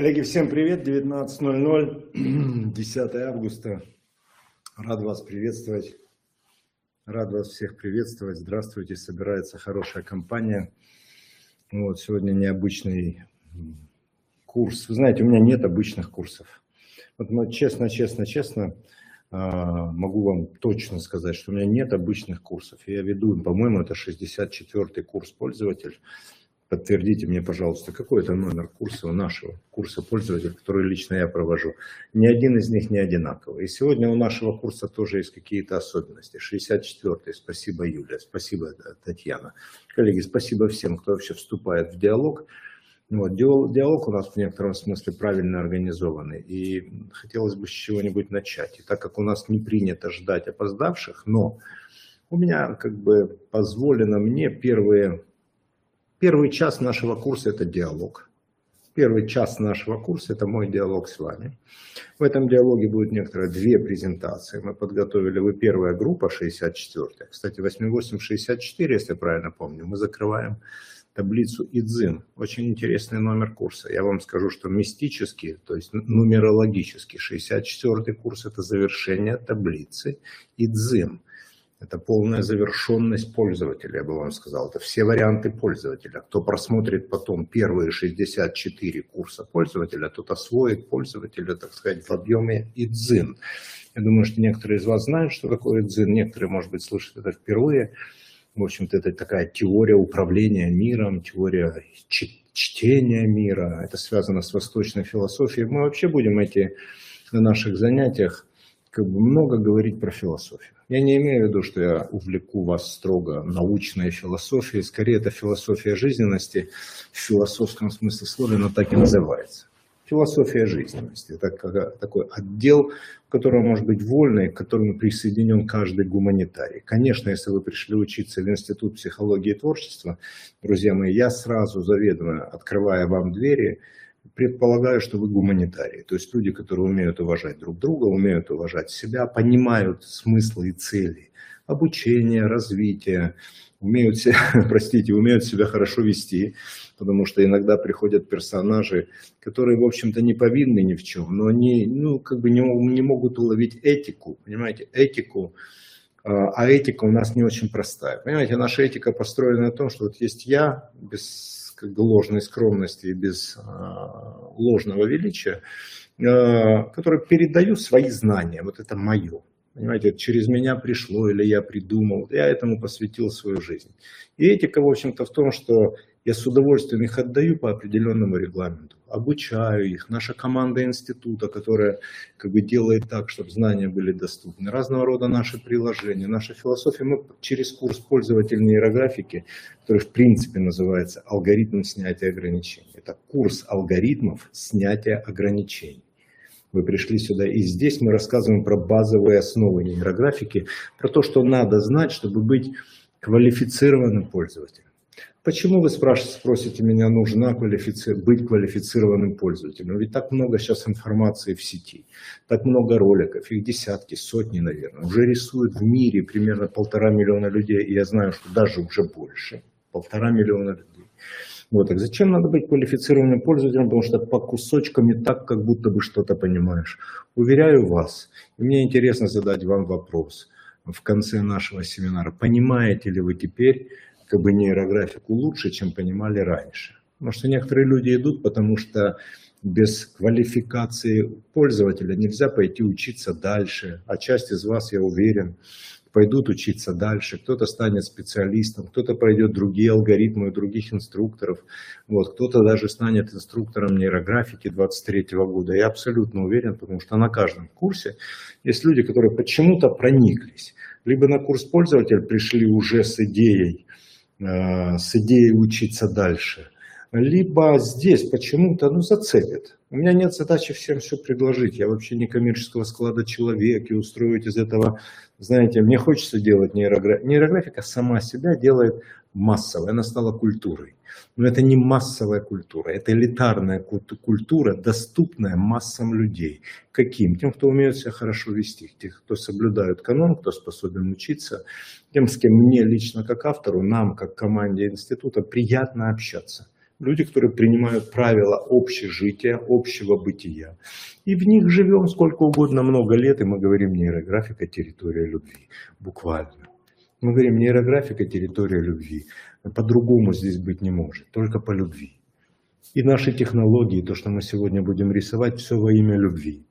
Коллеги, всем привет. 19.00, 10 августа. Рад вас приветствовать. Рад вас всех приветствовать. Здравствуйте. Собирается хорошая компания. Вот, сегодня необычный курс. Вы знаете, у меня нет обычных курсов. Вот честно, честно, честно а, могу вам точно сказать, что у меня нет обычных курсов. Я веду, по-моему, это 64-й курс пользователь. Подтвердите мне, пожалуйста, какой это номер курса у нашего курса пользователя, который лично я провожу. Ни один из них не одинаковый. И сегодня у нашего курса тоже есть какие-то особенности. 64-й. Спасибо, Юлия. Спасибо, Татьяна. Коллеги, спасибо всем, кто вообще вступает в диалог. Вот, диалог у нас в некотором смысле правильно организованный. И хотелось бы с чего-нибудь начать. И так как у нас не принято ждать опоздавших, но у меня как бы позволено мне первые Первый час нашего курса – это диалог. Первый час нашего курса – это мой диалог с вами. В этом диалоге будет некоторые две презентации. Мы подготовили, вы первая группа, 64-я. Кстати, 8864, если правильно помню, мы закрываем таблицу Идзин. Очень интересный номер курса. Я вам скажу, что мистический, то есть нумерологический, 64-й курс – это завершение таблицы Идзин. Это полная завершенность пользователя, я бы вам сказал. Это все варианты пользователя. Кто просмотрит потом первые 64 курса пользователя, тот освоит пользователя, так сказать, в объеме ИДЗИН. Я думаю, что некоторые из вас знают, что такое ИДЗИН, некоторые, может быть, слышат это впервые. В общем-то, это такая теория управления миром, теория чтения мира. Это связано с восточной философией. Мы вообще будем эти на наших занятиях как бы много говорить про философию. Я не имею в виду, что я увлеку вас строго научной философией. Скорее, это философия жизненности в философском смысле слова, но так и называется. Философия жизненности. Это такой отдел, который может быть вольный, к которому присоединен каждый гуманитарий. Конечно, если вы пришли учиться в Институт психологии и творчества, друзья мои, я сразу заведомо, открывая вам двери, предполагаю, что вы гуманитарии, то есть люди, которые умеют уважать друг друга, умеют уважать себя, понимают смыслы и цели обучения, развития, умеют себя, простите, умеют себя хорошо вести, потому что иногда приходят персонажи, которые, в общем-то, не повинны ни в чем, но они, ну, как бы не, не могут уловить этику, понимаете, этику, а, а этика у нас не очень простая. Понимаете, наша этика построена на том, что вот есть я без как бы ложной скромности и без а, ложного величия, а, который передаю свои знания. Вот это мое. Понимаете, через меня пришло или я придумал. Я этому посвятил свою жизнь. И этика, в общем-то, в том, что я с удовольствием их отдаю по определенному регламенту, обучаю их. Наша команда института, которая как бы делает так, чтобы знания были доступны. Разного рода наши приложения, наша философия. Мы через курс пользовательной нейрографики, который в принципе называется «Алгоритм снятия ограничений». Это курс алгоритмов снятия ограничений. Вы пришли сюда, и здесь мы рассказываем про базовые основы нейрографики, про то, что надо знать, чтобы быть квалифицированным пользователем. Почему вы спрашиваете, спросите меня, нужна квалифици... быть квалифицированным пользователем? Ведь так много сейчас информации в сети, так много роликов, их десятки, сотни, наверное. Уже рисуют в мире примерно полтора миллиона людей, и я знаю, что даже уже больше, полтора миллиона людей. Вот, так зачем надо быть квалифицированным пользователем, потому что по кусочкам и так, как будто бы что-то понимаешь. Уверяю вас, мне интересно задать вам вопрос в конце нашего семинара. Понимаете ли вы теперь, как бы нейрографику лучше, чем понимали раньше. Потому что некоторые люди идут, потому что без квалификации пользователя нельзя пойти учиться дальше. А часть из вас, я уверен, пойдут учиться дальше, кто-то станет специалистом, кто-то пройдет другие алгоритмы у других инструкторов, вот, кто-то даже станет инструктором нейрографики 23 года. Я абсолютно уверен, потому что на каждом курсе есть люди, которые почему-то прониклись. Либо на курс пользователя пришли уже с идеей, с идеей учиться дальше, либо здесь почему-то ну, зацепит. У меня нет задачи всем все предложить. Я вообще не коммерческого склада человек и устроить из этого, знаете, мне хочется делать нейрографику. Нейрографика сама себя делает массовой, она стала культурой. Но это не массовая культура, это элитарная культура, доступная массам людей. Каким? Тем, кто умеет себя хорошо вести, тех, кто соблюдает канон, кто способен учиться, тем, с кем мне лично как автору, нам как команде института приятно общаться. Люди, которые принимают правила общежития, общего бытия. И в них живем сколько угодно, много лет, и мы говорим нейрографика территория любви. Буквально. Мы говорим нейрографика территория любви. По-другому здесь быть не может, только по любви. И наши технологии, то, что мы сегодня будем рисовать, все во имя любви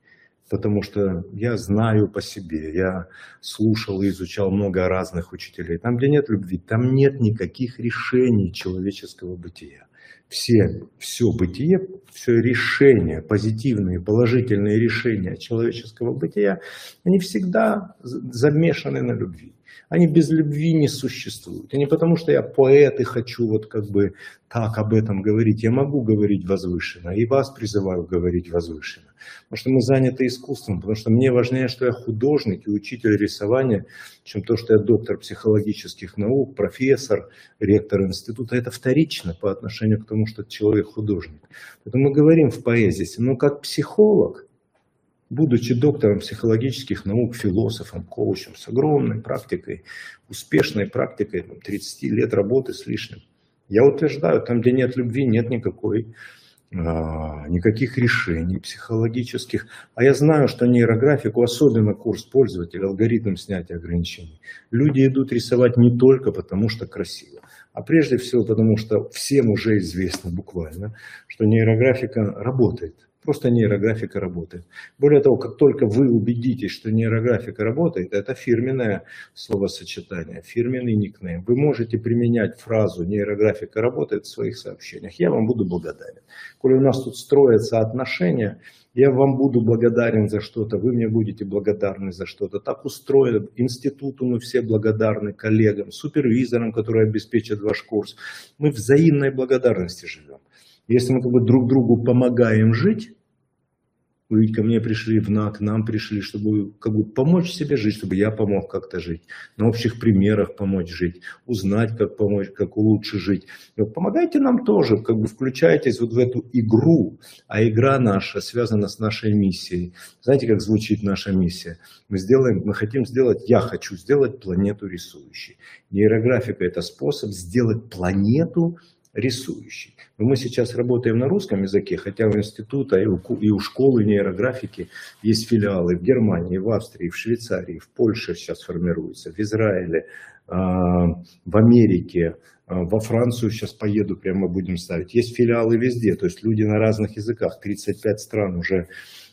потому что я знаю по себе, я слушал и изучал много разных учителей. Там, где нет любви, там нет никаких решений человеческого бытия. Все, все бытие, все решения, позитивные, положительные решения человеческого бытия, они всегда замешаны на любви. Они без любви не существуют. И не потому, что я поэт и хочу вот как бы так об этом говорить. Я могу говорить возвышенно, и вас призываю говорить возвышенно. Потому что мы заняты искусством, потому что мне важнее, что я художник и учитель рисования, чем то, что я доктор психологических наук, профессор, ректор института. Это вторично по отношению к тому, что человек художник. Поэтому мы говорим в поэзии, но как психолог – будучи доктором психологических наук, философом, коучем с огромной практикой, успешной практикой, 30 лет работы с лишним, я утверждаю, там, где нет любви, нет никакой, а, никаких решений психологических. А я знаю, что нейрографику, особенно курс пользователя, алгоритм снятия ограничений, люди идут рисовать не только потому, что красиво, а прежде всего потому, что всем уже известно буквально, что нейрографика работает. Просто нейрографика работает. Более того, как только вы убедитесь, что нейрографика работает, это фирменное словосочетание, фирменный никнейм. Вы можете применять фразу «нейрографика работает» в своих сообщениях. Я вам буду благодарен. Коли у нас тут строятся отношения, я вам буду благодарен за что-то, вы мне будете благодарны за что-то. Так устроено. Институту мы все благодарны, коллегам, супервизорам, которые обеспечат ваш курс. Мы взаимной благодарности живем. Если мы как бы друг другу помогаем жить, вы ко мне пришли, к нам пришли, чтобы как бы помочь себе жить, чтобы я помог как-то жить, на общих примерах помочь жить, узнать, как помочь, как лучше жить. Вот помогайте нам тоже, как бы включайтесь вот в эту игру, а игра наша связана с нашей миссией. Знаете, как звучит наша миссия? Мы сделаем, мы хотим сделать, я хочу сделать планету рисующей. Нейрографика – это способ сделать планету рисующий. Но мы сейчас работаем на русском языке, хотя у института и у, школы нейрографики есть филиалы в Германии, в Австрии, в Швейцарии, в Польше сейчас формируются, в Израиле, а, в Америке, а, во Францию сейчас поеду, прямо будем ставить. Есть филиалы везде, то есть люди на разных языках, 35 стран уже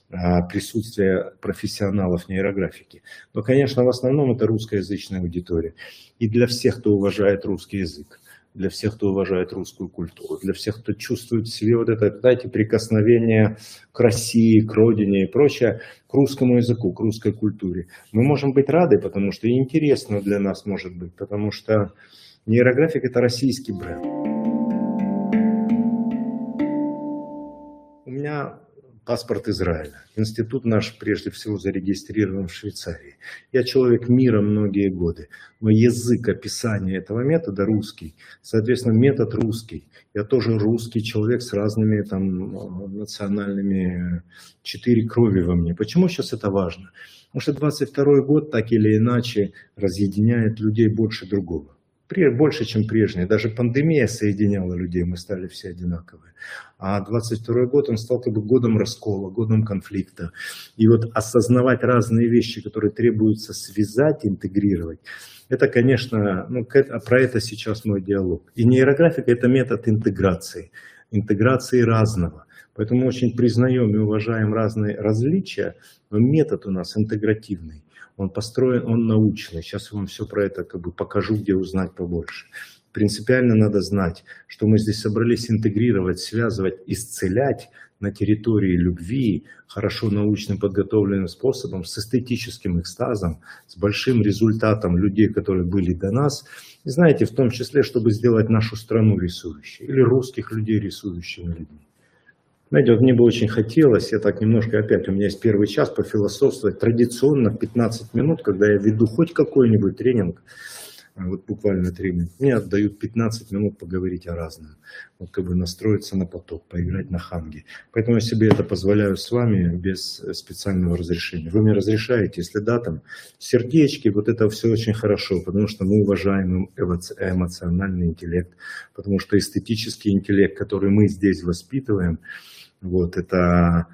а, присутствие профессионалов нейрографики. Но, конечно, в основном это русскоязычная аудитория. И для всех, кто уважает русский язык для всех, кто уважает русскую культуру, для всех, кто чувствует в себе вот это, знаете, прикосновение к России, к родине и прочее, к русскому языку, к русской культуре. Мы можем быть рады, потому что интересно для нас может быть, потому что нейрографик – это российский бренд. У меня паспорт Израиля. Институт наш прежде всего зарегистрирован в Швейцарии. Я человек мира многие годы, но язык описания этого метода русский. Соответственно, метод русский. Я тоже русский человек с разными там национальными четыре крови во мне. Почему сейчас это важно? Потому что 22 год так или иначе разъединяет людей больше другого больше, чем прежние. Даже пандемия соединяла людей, мы стали все одинаковые. А 22 год, он стал как бы годом раскола, годом конфликта. И вот осознавать разные вещи, которые требуется связать, интегрировать, это, конечно, ну, про это сейчас мой диалог. И нейрографика – это метод интеграции, интеграции разного. Поэтому очень признаем и уважаем разные различия, но метод у нас интегративный. Он построен, он научный. Сейчас я вам все про это как бы покажу, где узнать побольше. Принципиально надо знать, что мы здесь собрались интегрировать, связывать, исцелять на территории любви хорошо научно подготовленным способом, с эстетическим экстазом, с большим результатом людей, которые были до нас. И знаете, в том числе, чтобы сделать нашу страну рисующей или русских людей рисующими людьми. Знаете, вот мне бы очень хотелось, я так немножко опять, у меня есть первый час пофилософствовать традиционно в 15 минут, когда я веду хоть какой-нибудь тренинг, вот буквально минуты. Мне отдают 15 минут поговорить о разном. Вот как бы настроиться на поток, поиграть на ханге. Поэтому я себе это позволяю с вами без специального разрешения. Вы мне разрешаете, если да, там сердечки, вот это все очень хорошо, потому что мы уважаем эмоциональный интеллект, потому что эстетический интеллект, который мы здесь воспитываем, вот это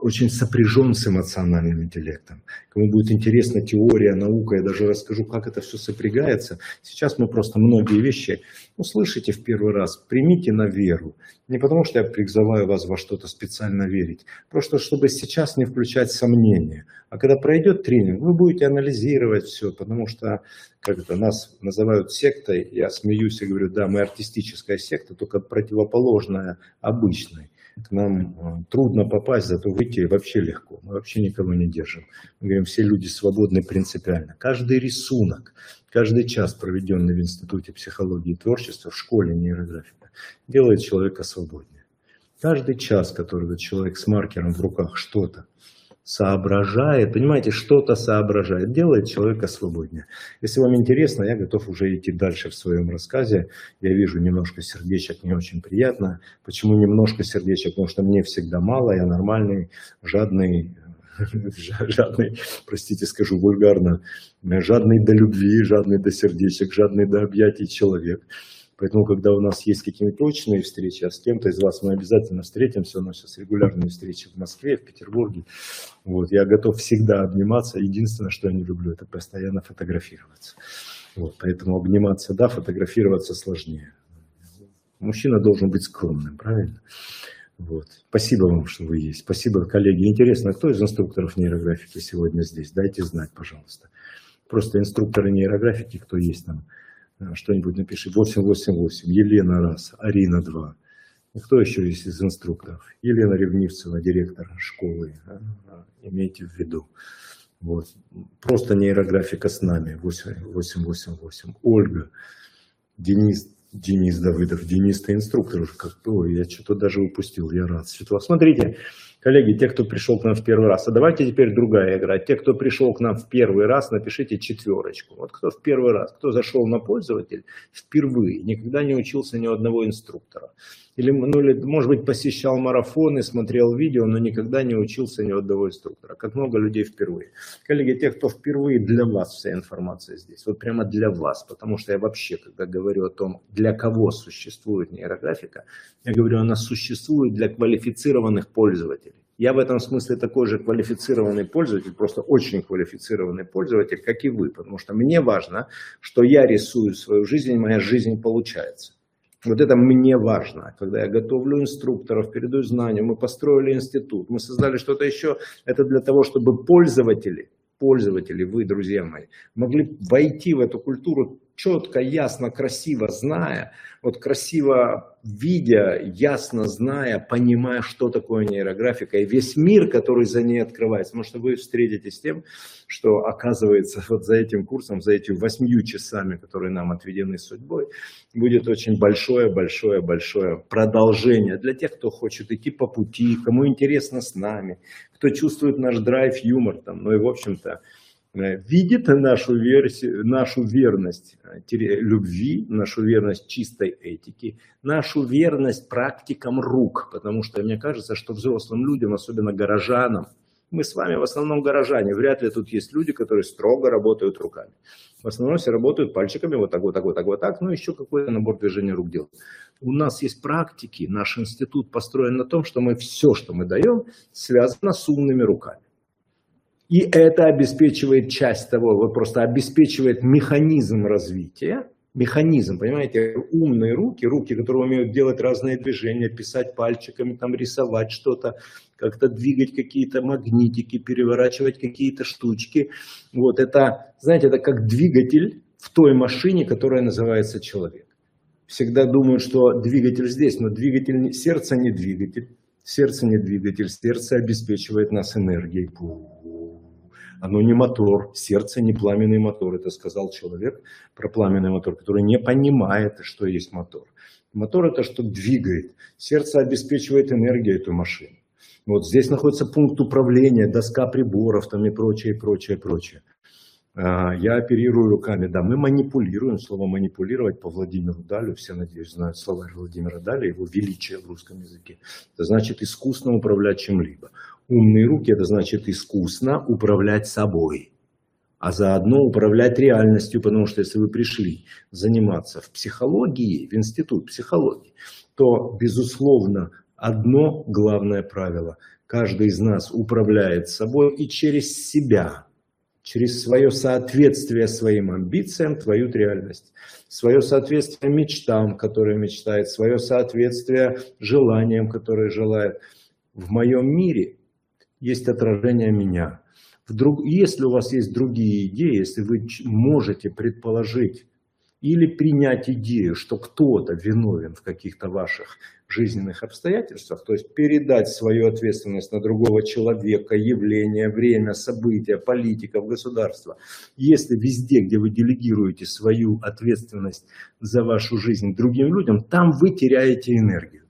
очень сопряжен с эмоциональным интеллектом. Кому будет интересна теория, наука, я даже расскажу, как это все сопрягается. Сейчас мы просто многие вещи услышите в первый раз, примите на веру. Не потому, что я призываю вас во что-то специально верить, просто чтобы сейчас не включать сомнения. А когда пройдет тренинг, вы будете анализировать все, потому что, как это, нас называют сектой, я смеюсь и говорю, да, мы артистическая секта, только противоположная обычной к нам э, трудно попасть, зато выйти вообще легко. Мы вообще никого не держим. Мы говорим, все люди свободны принципиально. Каждый рисунок, каждый час, проведенный в Институте психологии и творчества, в школе нейрографика, делает человека свободнее. Каждый час, который человек с маркером в руках что-то соображает, понимаете, что-то соображает, делает человека свободнее. Если вам интересно, я готов уже идти дальше в своем рассказе. Я вижу немножко сердечек, не очень приятно. Почему немножко сердечек? Потому что мне всегда мало, я нормальный, жадный, жадный, простите, скажу вульгарно, жадный до любви, жадный до сердечек, жадный до объятий человек. Поэтому, когда у нас есть какие-нибудь точные встречи, а с кем-то из вас мы обязательно встретимся, у нас сейчас регулярные встречи в Москве, в Петербурге, вот, я готов всегда обниматься. Единственное, что я не люблю, это постоянно фотографироваться. Вот, поэтому обниматься, да, фотографироваться сложнее. Мужчина должен быть скромным, правильно? Вот. Спасибо вам, что вы есть. Спасибо, коллеги. Интересно, кто из инструкторов нейрографики сегодня здесь? Дайте знать, пожалуйста. Просто инструкторы нейрографики, кто есть там. Э, что-нибудь напиши. 888, Елена раз, Арина 2. И кто еще есть из инструкторов? Елена Ревнивцева, директор школы. Э, имейте в виду. Вот. Просто нейрографика с нами. 888. Ольга, Денис, Денис Давыдов. Денис, ты инструктор уже как Ой, я что-то даже упустил. Я рад. Светлана, смотрите, Коллеги, те, кто пришел к нам в первый раз, а давайте теперь другая игра. Те, кто пришел к нам в первый раз, напишите четверочку. Вот кто в первый раз, кто зашел на пользователь впервые, никогда не учился ни у одного инструктора. Или, ну, или, может быть, посещал марафоны, смотрел видео, но никогда не учился ни у одного инструктора. Как много людей впервые. Коллеги, те, кто впервые, для вас вся информация здесь. Вот прямо для вас. Потому что я вообще, когда говорю о том, для кого существует нейрографика, я говорю, она существует для квалифицированных пользователей. Я в этом смысле такой же квалифицированный пользователь, просто очень квалифицированный пользователь, как и вы. Потому что мне важно, что я рисую свою жизнь, и моя жизнь получается. Вот это мне важно. Когда я готовлю инструкторов, передаю знания, мы построили институт, мы создали что-то еще. Это для того, чтобы пользователи, пользователи, вы, друзья мои, могли войти в эту культуру четко, ясно, красиво, зная, вот красиво видя, ясно зная, понимая, что такое нейрографика и весь мир, который за ней открывается. Что вы встретитесь с тем, что оказывается вот за этим курсом, за этими восьмью часами, которые нам отведены судьбой, будет очень большое, большое, большое продолжение для тех, кто хочет идти по пути, кому интересно с нами, кто чувствует наш драйв, юмор там, ну и в общем-то, видит нашу, версию, нашу верность э, любви, нашу верность чистой этике, нашу верность практикам рук, потому что мне кажется, что взрослым людям, особенно горожанам, мы с вами в основном горожане, вряд ли тут есть люди, которые строго работают руками. В основном все работают пальчиками, вот так, вот так, вот так, вот так, ну еще какой-то набор движения рук делают. У нас есть практики, наш институт построен на том, что мы все, что мы даем, связано с умными руками. И это обеспечивает часть того, вот просто обеспечивает механизм развития, механизм, понимаете, умные руки, руки, которые умеют делать разные движения, писать пальчиками, там рисовать что-то, как-то двигать какие-то магнитики, переворачивать какие-то штучки. Вот это, знаете, это как двигатель в той машине, которая называется человек. Всегда думают, что двигатель здесь, но двигатель, сердце не двигатель, сердце не двигатель, сердце обеспечивает нас энергией. Оно не мотор, сердце не пламенный мотор. Это сказал человек про пламенный мотор, который не понимает, что есть мотор. Мотор это что двигает. Сердце обеспечивает энергию эту машину. Вот здесь находится пункт управления, доска приборов там и прочее, прочее, прочее. А, я оперирую руками, да, мы манипулируем, слово манипулировать по Владимиру Далю, все, надеюсь, знают словарь Владимира Даля, его величие в русском языке. Это значит искусно управлять чем-либо. Умные руки – это значит искусно управлять собой, а заодно управлять реальностью, потому что если вы пришли заниматься в психологии, в институт психологии, то, безусловно, одно главное правило – каждый из нас управляет собой и через себя – через свое соответствие своим амбициям творят реальность. Свое соответствие мечтам, которые мечтает, свое соответствие желаниям, которые желает. В моем мире есть отражение меня. Вдруг, если у вас есть другие идеи, если вы можете предположить или принять идею, что кто-то виновен в каких-то ваших жизненных обстоятельствах, то есть передать свою ответственность на другого человека, явление, время, события, политиков, государства. Если везде, где вы делегируете свою ответственность за вашу жизнь другим людям, там вы теряете энергию.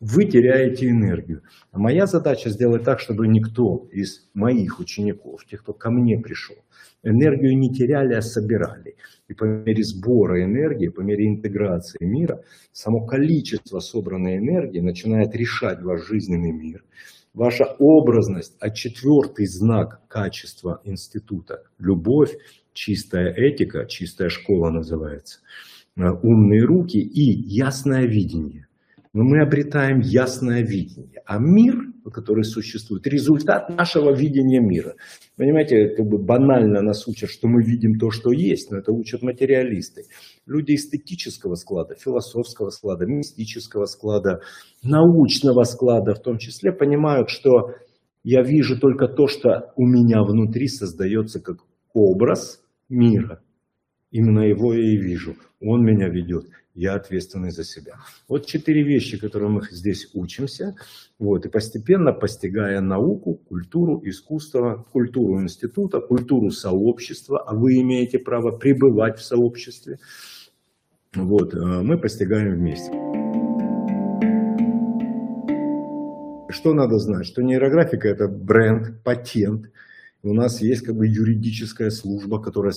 Вы теряете энергию. Моя задача сделать так, чтобы никто из моих учеников, тех, кто ко мне пришел, энергию не теряли, а собирали. И по мере сбора энергии, по мере интеграции мира, само количество собранной энергии начинает решать ваш жизненный мир. Ваша образность, а четвертый знак качества института – любовь, чистая этика, чистая школа называется, умные руки и ясное видение. Но мы обретаем ясное видение. А мир который существует, результат нашего видения мира. Понимаете, как бы банально нас учат, что мы видим то, что есть, но это учат материалисты. Люди эстетического склада, философского склада, мистического склада, научного склада в том числе понимают, что я вижу только то, что у меня внутри создается как образ мира. Именно его я и вижу. Он меня ведет я ответственный за себя. Вот четыре вещи, которые мы здесь учимся, вот, и постепенно постигая науку, культуру, искусство, культуру института, культуру сообщества, а вы имеете право пребывать в сообществе, вот, э, мы постигаем вместе. Что надо знать? Что нейрографика – это бренд, патент – у нас есть как бы юридическая служба, которая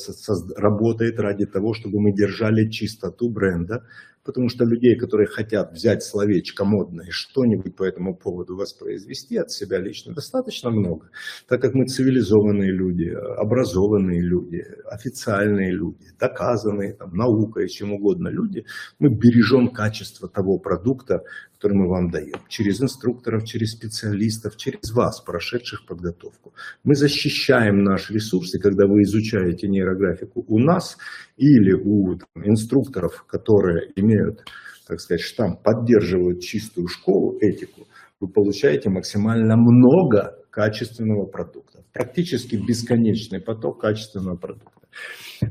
работает ради того, чтобы мы держали чистоту бренда, потому что людей, которые хотят взять словечко модное и что-нибудь по этому поводу воспроизвести от себя лично, достаточно много. Так как мы цивилизованные люди, образованные люди, официальные люди, доказанные там, наукой, чем угодно люди, мы бережем качество того продукта, который мы вам даем. Через инструкторов, через специалистов, через вас, прошедших подготовку. Мы защищаем наши ресурсы, когда вы изучаете нейрографику у нас или у там, инструкторов, которые имеют, так сказать, штамп, поддерживают чистую школу, этику, вы получаете максимально много качественного продукта. Практически бесконечный поток качественного продукта.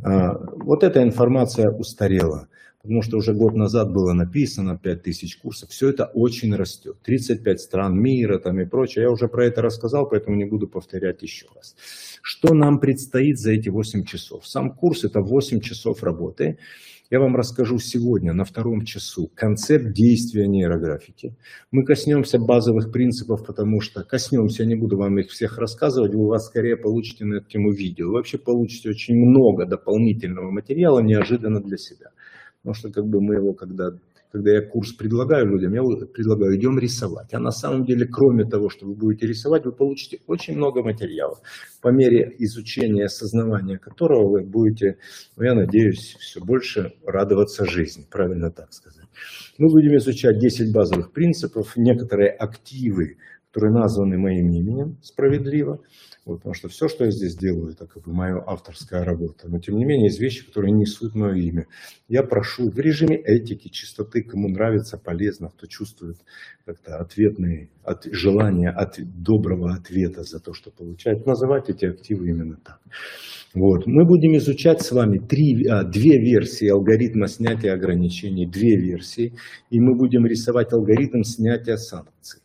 А, вот эта информация устарела потому что уже год назад было написано 5000 курсов, все это очень растет. 35 стран мира там и прочее. Я уже про это рассказал, поэтому не буду повторять еще раз. Что нам предстоит за эти 8 часов? Сам курс это 8 часов работы. Я вам расскажу сегодня на втором часу концепт действия нейрографики. Мы коснемся базовых принципов, потому что коснемся, не буду вам их всех рассказывать, вы у вас скорее получите на эту тему видео. Вы вообще получите очень много дополнительного материала неожиданно для себя. Потому что как бы мы его, когда, когда я курс предлагаю людям, я предлагаю, идем рисовать. А на самом деле, кроме того, что вы будете рисовать, вы получите очень много материала, по мере изучения, осознавания которого вы будете, ну, я надеюсь, все больше радоваться жизни, правильно так сказать. Мы будем изучать 10 базовых принципов, некоторые активы, которые названы моим именем справедливо. Вот, потому что все, что я здесь делаю, это как бы моя авторская работа. Но тем не менее, есть вещи, которые несут мое имя. Я прошу в режиме этики, чистоты, кому нравится, полезно, кто чувствует как-то ответные от, желания от доброго ответа за то, что получает, называть эти активы именно так. Вот. Мы будем изучать с вами три, а, две версии алгоритма снятия ограничений, две версии, и мы будем рисовать алгоритм снятия санкций.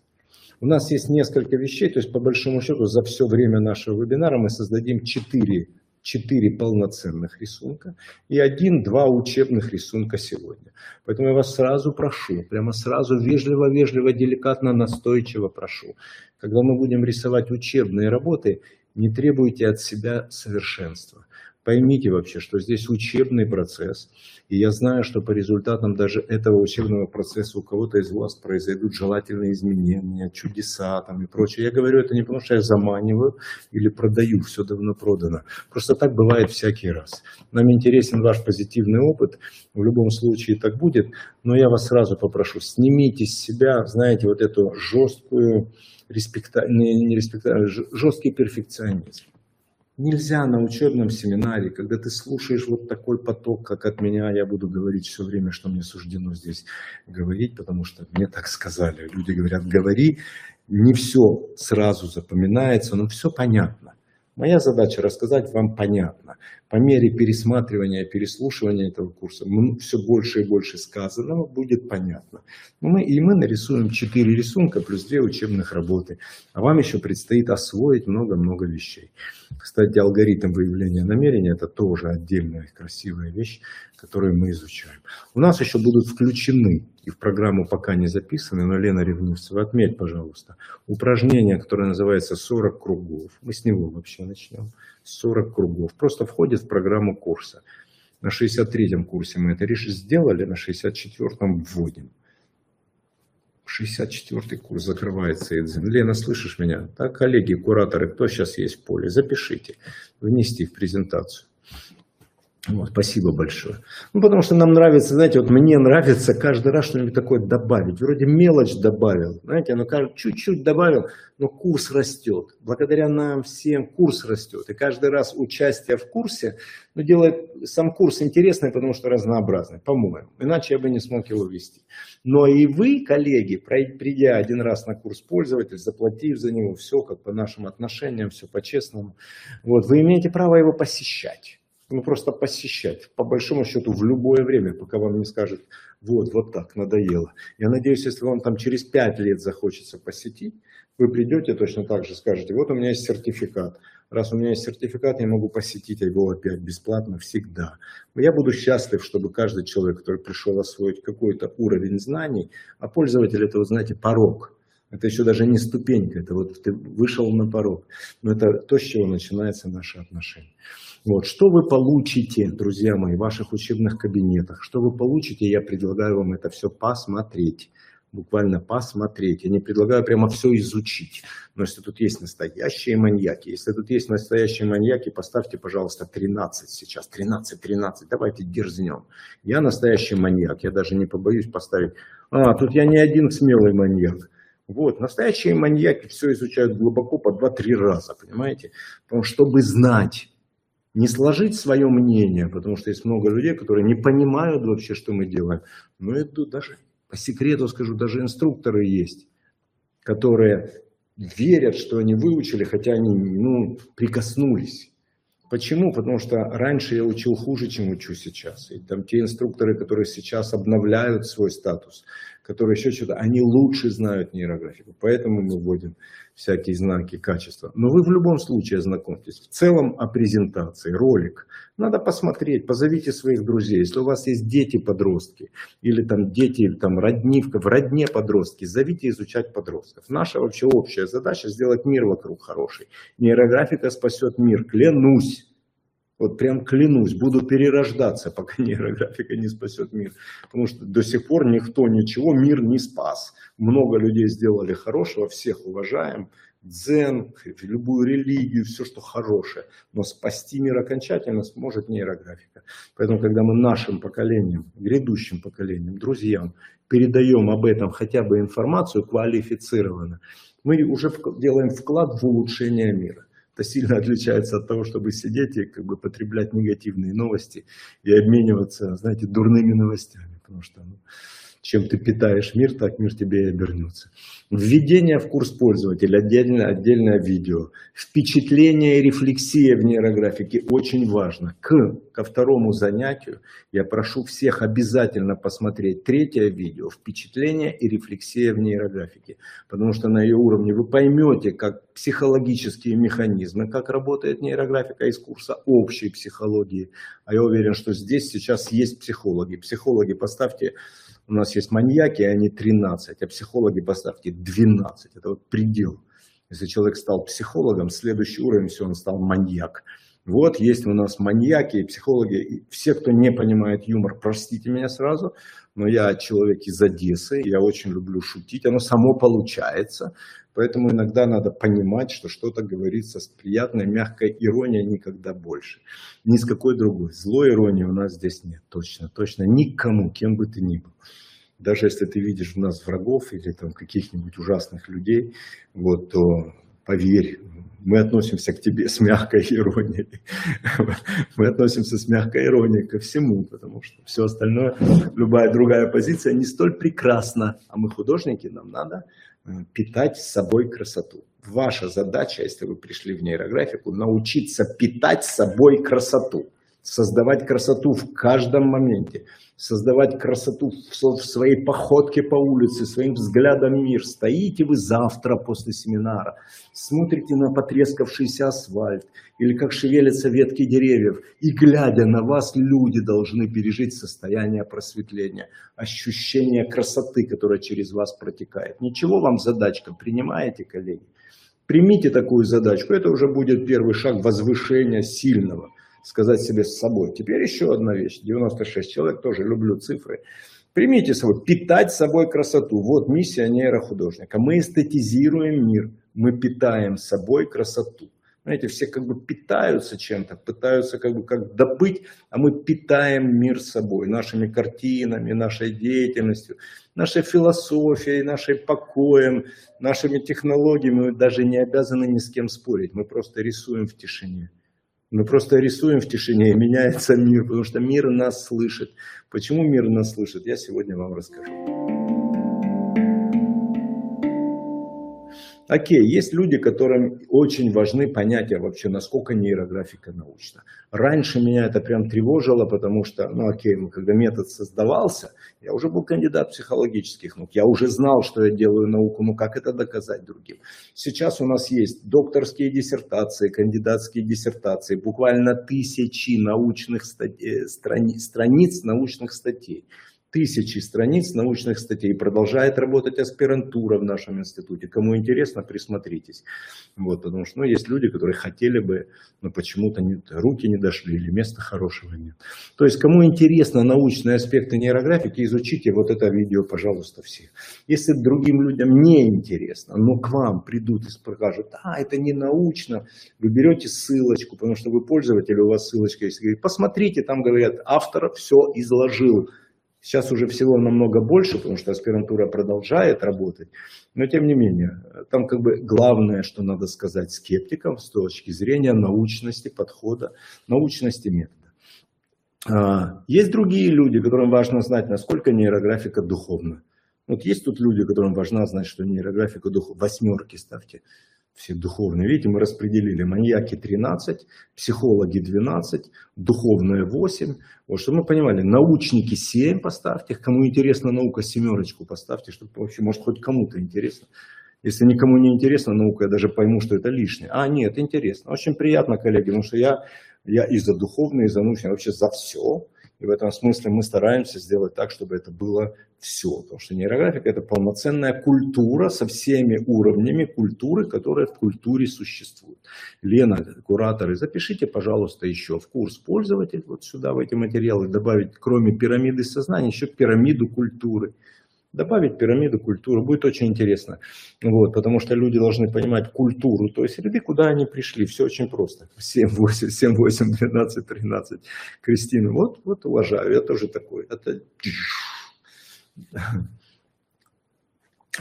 У нас есть несколько вещей, то есть по большому счету за все время нашего вебинара мы создадим 4, 4 полноценных рисунка и один-два учебных рисунка сегодня. Поэтому я вас сразу прошу, прямо сразу вежливо-вежливо, деликатно, настойчиво прошу, когда мы будем рисовать учебные работы, Не требуйте от себя совершенства. Поймите вообще, что здесь учебный процесс, и я знаю, что по результатам даже этого учебного процесса у кого-то из вас произойдут желательные изменения, чудеса там и прочее. Я говорю это не потому, что я заманиваю или продаю, все давно продано. Просто так бывает всякий раз. Нам интересен ваш позитивный опыт, в любом случае так будет, но я вас сразу попрошу, снимите с себя, знаете, вот эту жесткую, респекта... не, не респекта... жесткий перфекционизм. Нельзя на учебном семинаре, когда ты слушаешь вот такой поток, как от меня, я буду говорить все время, что мне суждено здесь говорить, потому что мне так сказали. Люди говорят, говори, не все сразу запоминается, но все понятно. Моя задача рассказать вам понятно. По мере пересматривания переслушивания этого курса все больше и больше сказанного будет понятно. Мы, и мы нарисуем 4 рисунка плюс 2 учебных работы. А вам еще предстоит освоить много-много вещей. Кстати, алгоритм выявления намерения – это тоже отдельная красивая вещь, которую мы изучаем. У нас еще будут включены и в программу пока не записаны, но Лена Ревнивцева, отметь, пожалуйста, упражнение, которое называется 40 кругов. Мы с него вообще начнем. 40 кругов. Просто входит в программу курса. На 63-м курсе мы это сделали, на 64-м вводим. 64-й курс закрывается Эдзин. Лена, слышишь меня? Так, коллеги, кураторы, кто сейчас есть в поле? Запишите, внести в презентацию. Вот, спасибо большое. Ну, потому что нам нравится, знаете, вот мне нравится каждый раз что-нибудь такое добавить. Вроде мелочь добавил, знаете, ну чуть-чуть добавил, но курс растет. Благодаря нам всем курс растет. И каждый раз участие в курсе ну, делает сам курс интересный, потому что разнообразный, по-моему. Иначе я бы не смог его вести. Но и вы, коллеги, придя один раз на курс пользователь, заплатив за него, все как по нашим отношениям, все по-честному, вот, вы имеете право его посещать ну, просто посещать, по большому счету, в любое время, пока вам не скажет, вот, вот так, надоело. Я надеюсь, если вам там через пять лет захочется посетить, вы придете точно так же, скажете, вот у меня есть сертификат. Раз у меня есть сертификат, я могу посетить его опять бесплатно всегда. Я буду счастлив, чтобы каждый человек, который пришел освоить какой-то уровень знаний, а пользователь это, вы знаете, порог. Это еще даже не ступенька, это вот ты вышел на порог. Но это то, с чего начинается наши отношения. Вот. Что вы получите, друзья мои, в ваших учебных кабинетах? Что вы получите, я предлагаю вам это все посмотреть. Буквально посмотреть. Я не предлагаю прямо все изучить. Но если тут есть настоящие маньяки, если тут есть настоящие маньяки, поставьте, пожалуйста, 13 сейчас. 13, 13. Давайте дерзнем. Я настоящий маньяк. Я даже не побоюсь поставить. А, тут я не один смелый маньяк. Вот, настоящие маньяки все изучают глубоко по 2-3 раза, понимаете? Потому что, чтобы знать, не сложить свое мнение, потому что есть много людей, которые не понимают вообще, что мы делаем. Но это даже, по секрету скажу, даже инструкторы есть, которые верят, что они выучили, хотя они ну, прикоснулись. Почему? Потому что раньше я учил хуже, чем учу сейчас. И там те инструкторы, которые сейчас обновляют свой статус, которые еще что-то, они лучше знают нейрографику. Поэтому мы вводим всякие знаки качества. Но вы в любом случае ознакомьтесь. В целом о презентации, ролик. Надо посмотреть, позовите своих друзей. Если у вас есть дети-подростки или там дети, там роднивка, в родне подростки, зовите изучать подростков. Наша вообще общая задача сделать мир вокруг хороший. Нейрографика спасет мир, клянусь. Вот прям клянусь, буду перерождаться, пока нейрографика не спасет мир. Потому что до сих пор никто ничего, мир не спас. Много людей сделали хорошего, всех уважаем. Дзен, любую религию, все, что хорошее. Но спасти мир окончательно сможет нейрографика. Поэтому, когда мы нашим поколениям, грядущим поколениям, друзьям передаем об этом хотя бы информацию квалифицированно, мы уже делаем вклад в улучшение мира это сильно отличается от того, чтобы сидеть и как бы потреблять негативные новости и обмениваться, знаете, дурными новостями. Потому что ну, чем ты питаешь мир, так мир тебе и обернется. Введение в курс пользователя, отдельное, отдельное видео. Впечатление и рефлексия в нейрографике очень важно. К, ко второму занятию я прошу всех обязательно посмотреть третье видео. Впечатление и рефлексия в нейрографике. Потому что на ее уровне вы поймете, как психологические механизмы, как работает нейрографика из курса общей психологии. А я уверен, что здесь сейчас есть психологи. Психологи, поставьте у нас есть маньяки, они 13, а психологи поставьте 12. Это вот предел. Если человек стал психологом, следующий уровень, все, он стал маньяк. Вот есть у нас маньяки и психологи. И все, кто не понимает юмор, простите меня сразу, но я человек из Одессы, я очень люблю шутить, оно само получается. Поэтому иногда надо понимать, что что-то говорится с приятной, мягкой иронией никогда больше. Ни с какой другой. Злой иронии у нас здесь нет. Точно, точно. Никому, кем бы ты ни был. Даже если ты видишь в нас врагов или там каких-нибудь ужасных людей, вот, то поверь, мы относимся к тебе с мягкой иронией. Мы относимся с мягкой иронией ко всему, потому что все остальное, любая другая позиция не столь прекрасна. А мы художники, нам надо э, питать с собой красоту. Ваша задача, если вы пришли в нейрографику, научиться питать с собой красоту создавать красоту в каждом моменте, создавать красоту в своей походке по улице, своим взглядом мир. Стоите вы завтра после семинара, смотрите на потрескавшийся асфальт или как шевелятся ветки деревьев, и глядя на вас, люди должны пережить состояние просветления, ощущение красоты, которая через вас протекает. Ничего вам задачка, принимаете, коллеги? Примите такую задачку, это уже будет первый шаг возвышения сильного сказать себе с собой. Теперь еще одна вещь. 96 человек, тоже люблю цифры. Примите с собой, питать собой красоту. Вот миссия нейрохудожника. Мы эстетизируем мир, мы питаем собой красоту. Знаете, все как бы питаются чем-то, пытаются как бы как добыть, а мы питаем мир собой, нашими картинами, нашей деятельностью, нашей философией, нашей покоем, нашими технологиями. Мы даже не обязаны ни с кем спорить, мы просто рисуем в тишине. Мы просто рисуем в тишине, и меняется мир, потому что мир нас слышит. Почему мир нас слышит, я сегодня вам расскажу. Окей, есть люди, которым очень важны понятия вообще, насколько нейрографика научна. Раньше меня это прям тревожило, потому что, ну окей, когда метод создавался, я уже был кандидат психологических наук, я уже знал, что я делаю науку, но как это доказать другим? Сейчас у нас есть докторские диссертации, кандидатские диссертации, буквально тысячи научных статей, э, страниц научных статей тысячи страниц научных статей. Продолжает работать аспирантура в нашем институте. Кому интересно, присмотритесь. Вот, потому что ну, есть люди, которые хотели бы, но почему-то руки не дошли или места хорошего нет. То есть, кому интересно научные аспекты нейрографики, изучите вот это видео, пожалуйста, все. Если другим людям не интересно, но к вам придут и скажут, а, это не научно, вы берете ссылочку, потому что вы пользователь, у вас ссылочка есть, посмотрите, там говорят, автор все изложил. Сейчас уже всего намного больше, потому что аспирантура продолжает работать. Но тем не менее, там как бы главное, что надо сказать скептикам с точки зрения научности подхода, научности метода. А, есть другие люди, которым важно знать, насколько нейрографика духовна. Вот есть тут люди, которым важно знать, что нейрографика духовна. Восьмерки ставьте все духовные. Видите, мы распределили маньяки 13, психологи 12, духовные 8. Вот, чтобы мы понимали, научники 7 поставьте, кому интересна наука, семерочку поставьте, чтобы вообще, может, хоть кому-то интересно. Если никому не интересна наука, я даже пойму, что это лишнее. А, нет, интересно. Очень приятно, коллеги, потому что я, я и за духовное, и за научное, вообще за все. И в этом смысле мы стараемся сделать так, чтобы это было все. Потому что нейрографика – это полноценная культура со всеми уровнями культуры, которые в культуре существуют. Лена, кураторы, запишите, пожалуйста, еще в курс пользователь вот сюда, в эти материалы, добавить, кроме пирамиды сознания, еще пирамиду культуры добавить пирамиду культуры, будет очень интересно. Вот, потому что люди должны понимать культуру той среды, куда они пришли. Все очень просто. 7, 8, 7, 8, 12, 13. Кристина, вот, вот уважаю, я тоже такой. Это...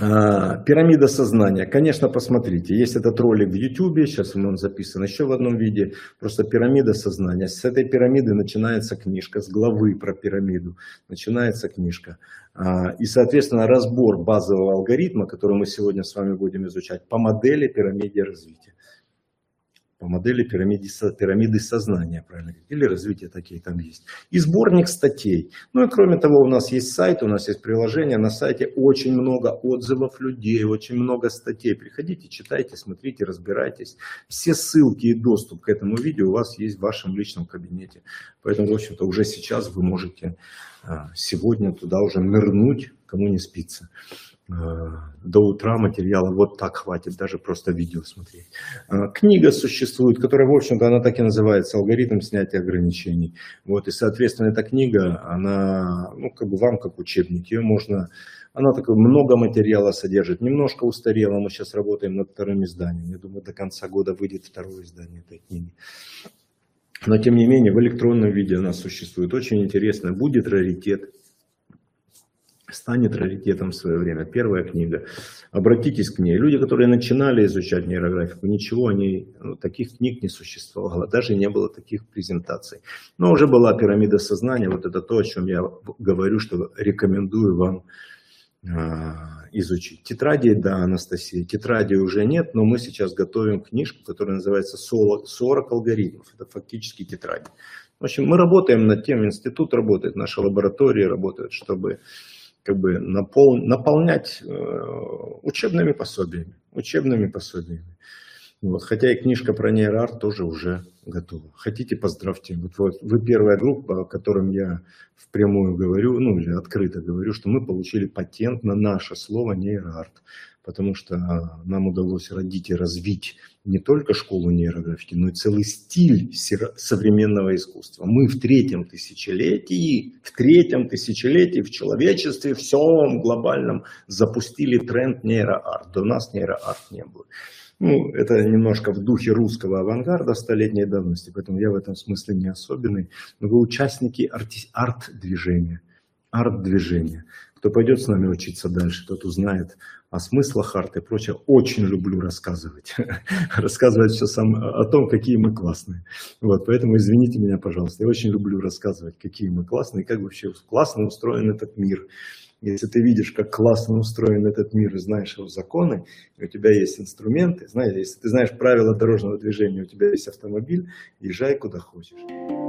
А, пирамида сознания. Конечно, посмотрите. Есть этот ролик в YouTube, сейчас он записан еще в одном виде. Просто пирамида сознания. С этой пирамиды начинается книжка, с главы про пирамиду начинается книжка. А, и, соответственно, разбор базового алгоритма, который мы сегодня с вами будем изучать, по модели пирамиды развития по модели пирамиды, пирамиды сознания, правильно говорить, или развития такие там есть. И сборник статей. Ну и кроме того, у нас есть сайт, у нас есть приложение, на сайте очень много отзывов людей, очень много статей. Приходите, читайте, смотрите, разбирайтесь. Все ссылки и доступ к этому видео у вас есть в вашем личном кабинете. Поэтому, в общем-то, уже сейчас вы можете а, сегодня туда уже нырнуть, кому не спится. До утра материала вот так хватит, даже просто видео смотреть. А, книга существует, которая, в общем-то, она так и называется, алгоритм снятия ограничений. Вот, и, соответственно, эта книга, она, ну, как бы вам как учебник, ее можно, она такой много материала содержит, немножко устарела, мы сейчас работаем над вторым изданием, я думаю, до конца года выйдет второе издание этой книги. Но, тем не менее, в электронном виде она существует, очень интересно, будет раритет, станет раритетом в свое время. Первая книга. Обратитесь к ней. Люди, которые начинали изучать нейрографику, ничего, они, ну, таких книг не существовало, даже не было таких презентаций. Но уже была пирамида сознания, вот это то, о чем я говорю, что рекомендую вам а, изучить. Тетради, да, Анастасия, тетради уже нет, но мы сейчас готовим книжку, которая называется 40 алгоритмов. Это фактически тетради. В общем, мы работаем над тем, институт работает, наша лаборатория работает, чтобы как бы напол, наполнять э, учебными пособиями, учебными пособиями. Вот, хотя и книжка про нейроарт тоже уже готова. Хотите, поздравьте. Вот, вот вы первая группа, о котором я впрямую говорю, ну или открыто говорю, что мы получили патент на наше слово нейроарт потому что а, нам удалось родить и развить не только школу нейрографики, но и целый стиль современного искусства. Мы в третьем тысячелетии, в третьем тысячелетии в человечестве всем глобальном запустили тренд нейроарт. До нас нейроарт не было. Ну, это немножко в духе русского авангарда столетней давности, поэтому я в этом смысле не особенный. Но вы участники арт-движения. Арт-движения. Кто пойдет с нами учиться дальше, тот узнает о смыслах арта и прочее. Очень люблю рассказывать. рассказывать все сам, о том, какие мы классные. Вот, поэтому извините меня, пожалуйста. Я очень люблю рассказывать, какие мы классные, как вообще классно устроен этот мир. Если ты видишь, как классно устроен этот мир и знаешь его законы, и у тебя есть инструменты, знаешь, если ты знаешь правила дорожного движения, у тебя есть автомобиль, езжай куда хочешь.